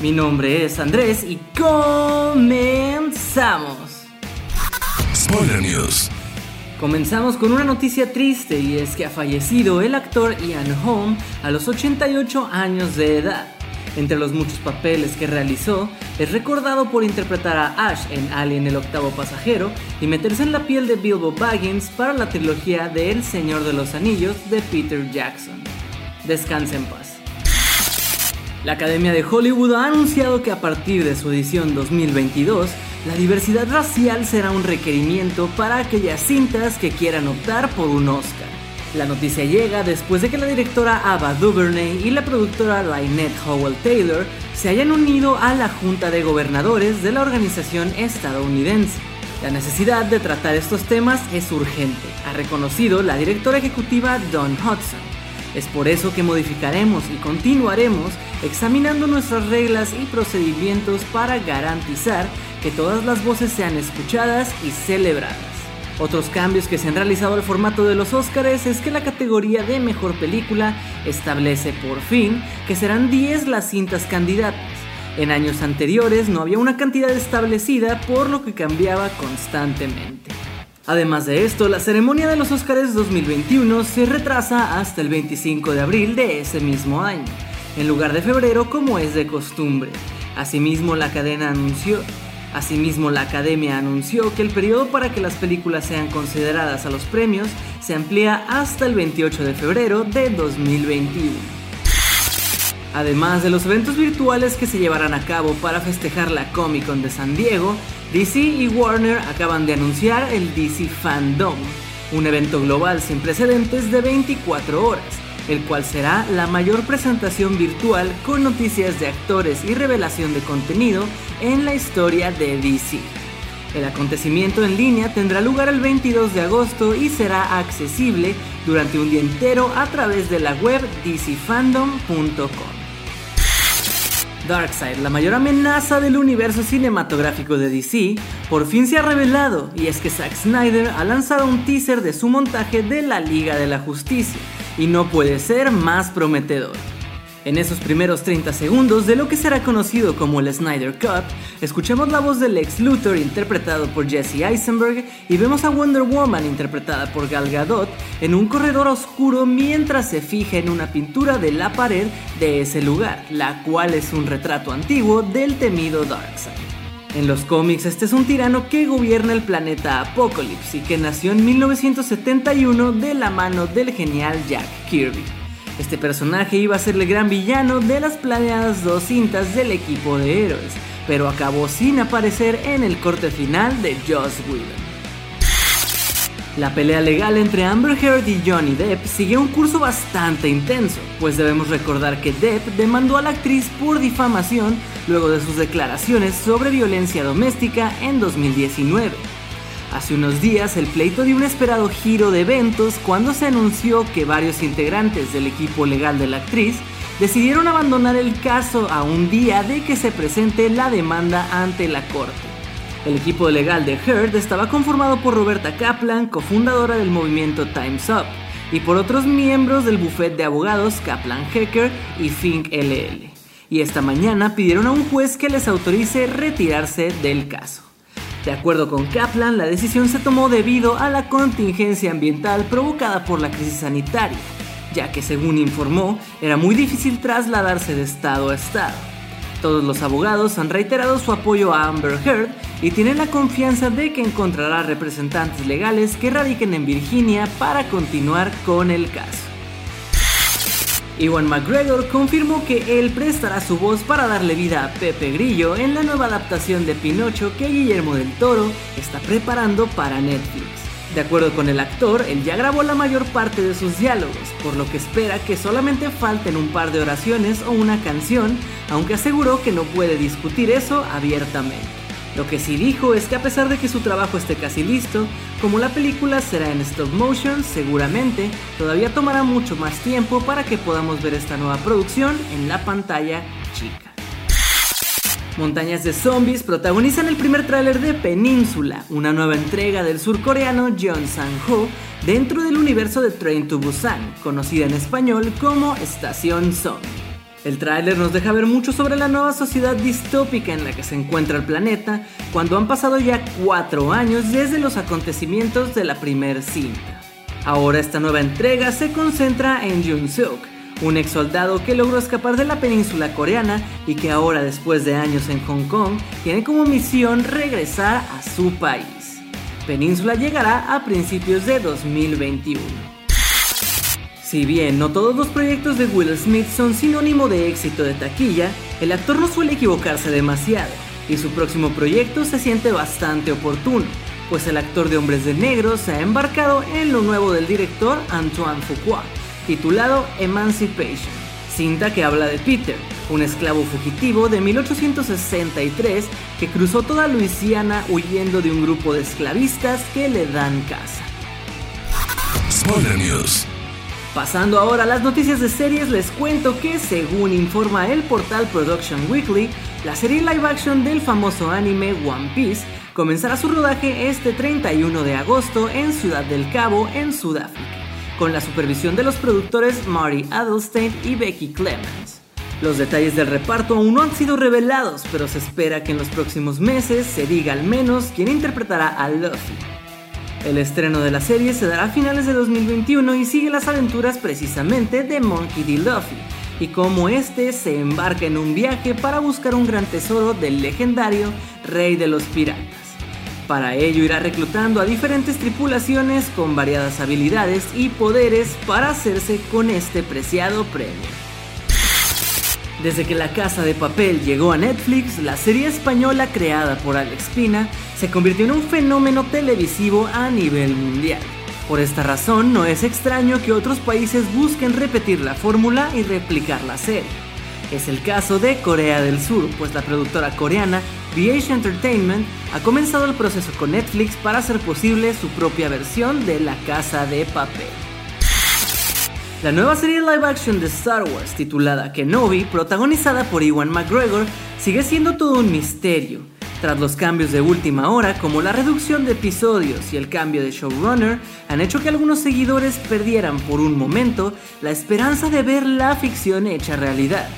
Mi nombre es Andrés y comenzamos. Spoiler News. Comenzamos con una noticia triste y es que ha fallecido el actor Ian Holm a los 88 años de edad. Entre los muchos papeles que realizó, es recordado por interpretar a Ash en Alien el octavo pasajero y meterse en la piel de Bilbo Baggins para la trilogía de El Señor de los Anillos de Peter Jackson. Descanse en paz. La Academia de Hollywood ha anunciado que a partir de su edición 2022, la diversidad racial será un requerimiento para aquellas cintas que quieran optar por un Oscar. La noticia llega después de que la directora Ava DuVernay y la productora Lynette Howell Taylor se hayan unido a la Junta de Gobernadores de la organización estadounidense. La necesidad de tratar estos temas es urgente, ha reconocido la directora ejecutiva Dawn Hudson. Es por eso que modificaremos y continuaremos examinando nuestras reglas y procedimientos para garantizar que todas las voces sean escuchadas y celebradas. Otros cambios que se han realizado al formato de los Oscars es que la categoría de mejor película establece por fin que serán 10 las cintas candidatas. En años anteriores no había una cantidad establecida por lo que cambiaba constantemente. Además de esto, la ceremonia de los Oscars 2021 se retrasa hasta el 25 de abril de ese mismo año, en lugar de febrero como es de costumbre. Asimismo, la cadena anunció Asimismo, la Academia anunció que el periodo para que las películas sean consideradas a los premios se amplía hasta el 28 de febrero de 2021. Además de los eventos virtuales que se llevarán a cabo para festejar la Comic Con de San Diego, DC y Warner acaban de anunciar el DC Fandom, un evento global sin precedentes de 24 horas, el cual será la mayor presentación virtual con noticias de actores y revelación de contenido en la historia de DC. El acontecimiento en línea tendrá lugar el 22 de agosto y será accesible durante un día entero a través de la web dcfandom.com. Darkseid, la mayor amenaza del universo cinematográfico de DC, por fin se ha revelado y es que Zack Snyder ha lanzado un teaser de su montaje de la Liga de la Justicia y no puede ser más prometedor. En esos primeros 30 segundos de lo que será conocido como el Snyder Cut, escuchamos la voz de Lex Luthor interpretado por Jesse Eisenberg y vemos a Wonder Woman interpretada por Gal Gadot en un corredor oscuro mientras se fija en una pintura de la pared de ese lugar, la cual es un retrato antiguo del temido Darkseid. En los cómics, este es un tirano que gobierna el planeta Apocalypse y que nació en 1971 de la mano del genial Jack Kirby. Este personaje iba a ser el gran villano de las planeadas dos cintas del equipo de héroes, pero acabó sin aparecer en el corte final de Joss Whedon. La pelea legal entre Amber Heard y Johnny Depp sigue un curso bastante intenso, pues debemos recordar que Depp demandó a la actriz por difamación luego de sus declaraciones sobre violencia doméstica en 2019. Hace unos días el pleito dio un esperado giro de eventos cuando se anunció que varios integrantes del equipo legal de la actriz decidieron abandonar el caso a un día de que se presente la demanda ante la corte. El equipo legal de Heard estaba conformado por Roberta Kaplan, cofundadora del movimiento Time's Up, y por otros miembros del bufete de abogados Kaplan Hecker y Fink LL. Y esta mañana pidieron a un juez que les autorice retirarse del caso. De acuerdo con Kaplan, la decisión se tomó debido a la contingencia ambiental provocada por la crisis sanitaria, ya que según informó, era muy difícil trasladarse de estado a estado. Todos los abogados han reiterado su apoyo a Amber Heard y tienen la confianza de que encontrará representantes legales que radiquen en Virginia para continuar con el caso. Iwan McGregor confirmó que él prestará su voz para darle vida a Pepe Grillo en la nueva adaptación de Pinocho que Guillermo del Toro está preparando para Netflix. De acuerdo con el actor, él ya grabó la mayor parte de sus diálogos, por lo que espera que solamente falten un par de oraciones o una canción, aunque aseguró que no puede discutir eso abiertamente. Lo que sí dijo es que a pesar de que su trabajo esté casi listo, como la película será en stop motion, seguramente todavía tomará mucho más tiempo para que podamos ver esta nueva producción en la pantalla chica. Montañas de Zombies protagonizan el primer tráiler de Península, una nueva entrega del surcoreano Jeon Sang-ho dentro del universo de Train to Busan, conocida en español como Estación Zombie. El tráiler nos deja ver mucho sobre la nueva sociedad distópica en la que se encuentra el planeta cuando han pasado ya cuatro años desde los acontecimientos de la primer cinta. Ahora esta nueva entrega se concentra en Jun Seok, un ex soldado que logró escapar de la península coreana y que ahora después de años en Hong Kong tiene como misión regresar a su país. Península llegará a principios de 2021. Si bien no todos los proyectos de Will Smith son sinónimo de éxito de taquilla, el actor no suele equivocarse demasiado, y su próximo proyecto se siente bastante oportuno, pues el actor de Hombres de Negro se ha embarcado en lo nuevo del director Antoine Fuqua, titulado Emancipation, cinta que habla de Peter, un esclavo fugitivo de 1863 que cruzó toda Luisiana huyendo de un grupo de esclavistas que le dan. Spoiler News. Pasando ahora a las noticias de series, les cuento que según informa el portal Production Weekly, la serie live action del famoso anime One Piece comenzará su rodaje este 31 de agosto en Ciudad del Cabo, en Sudáfrica, con la supervisión de los productores Marty Adelstein y Becky Clemens. Los detalles del reparto aún no han sido revelados, pero se espera que en los próximos meses se diga al menos quién interpretará a Luffy. El estreno de la serie se dará a finales de 2021 y sigue las aventuras precisamente de Monkey D. Luffy, y cómo este se embarca en un viaje para buscar un gran tesoro del legendario Rey de los Piratas. Para ello irá reclutando a diferentes tripulaciones con variadas habilidades y poderes para hacerse con este preciado premio. Desde que La Casa de Papel llegó a Netflix, la serie española creada por Alex Pina se convirtió en un fenómeno televisivo a nivel mundial. Por esta razón, no es extraño que otros países busquen repetir la fórmula y replicar la serie. Es el caso de Corea del Sur, pues la productora coreana VH Entertainment ha comenzado el proceso con Netflix para hacer posible su propia versión de La Casa de Papel. La nueva serie live action de Star Wars titulada Kenobi, protagonizada por Ewan McGregor, sigue siendo todo un misterio. Tras los cambios de última hora, como la reducción de episodios y el cambio de showrunner, han hecho que algunos seguidores perdieran por un momento la esperanza de ver la ficción hecha realidad.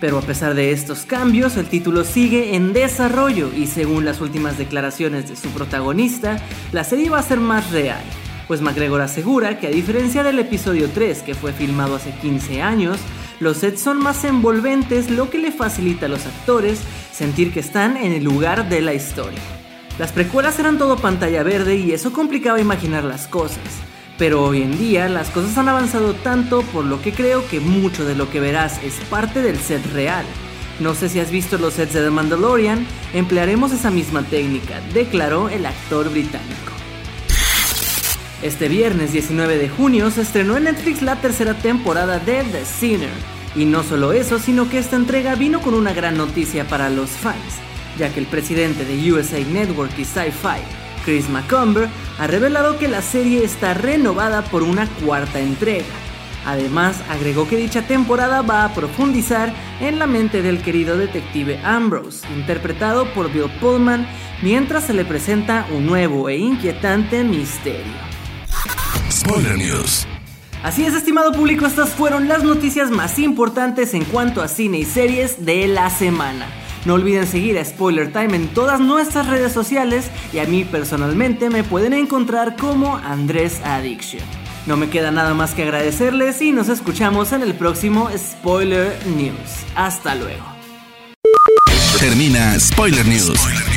Pero a pesar de estos cambios, el título sigue en desarrollo y según las últimas declaraciones de su protagonista, la serie va a ser más real pues McGregor asegura que a diferencia del episodio 3 que fue filmado hace 15 años, los sets son más envolventes lo que le facilita a los actores sentir que están en el lugar de la historia. Las precuelas eran todo pantalla verde y eso complicaba imaginar las cosas, pero hoy en día las cosas han avanzado tanto por lo que creo que mucho de lo que verás es parte del set real. No sé si has visto los sets de The Mandalorian, emplearemos esa misma técnica, declaró el actor británico. Este viernes 19 de junio se estrenó en Netflix la tercera temporada de The Sinner. Y no solo eso, sino que esta entrega vino con una gran noticia para los fans, ya que el presidente de USA Network y Sci-Fi, Chris McComber, ha revelado que la serie está renovada por una cuarta entrega. Además, agregó que dicha temporada va a profundizar en la mente del querido detective Ambrose, interpretado por Bill Pullman, mientras se le presenta un nuevo e inquietante misterio. Spoiler News. Así es, estimado público, estas fueron las noticias más importantes en cuanto a cine y series de la semana. No olviden seguir a Spoiler Time en todas nuestras redes sociales y a mí personalmente me pueden encontrar como Andrés Addiction. No me queda nada más que agradecerles y nos escuchamos en el próximo Spoiler News. Hasta luego. Termina Spoiler News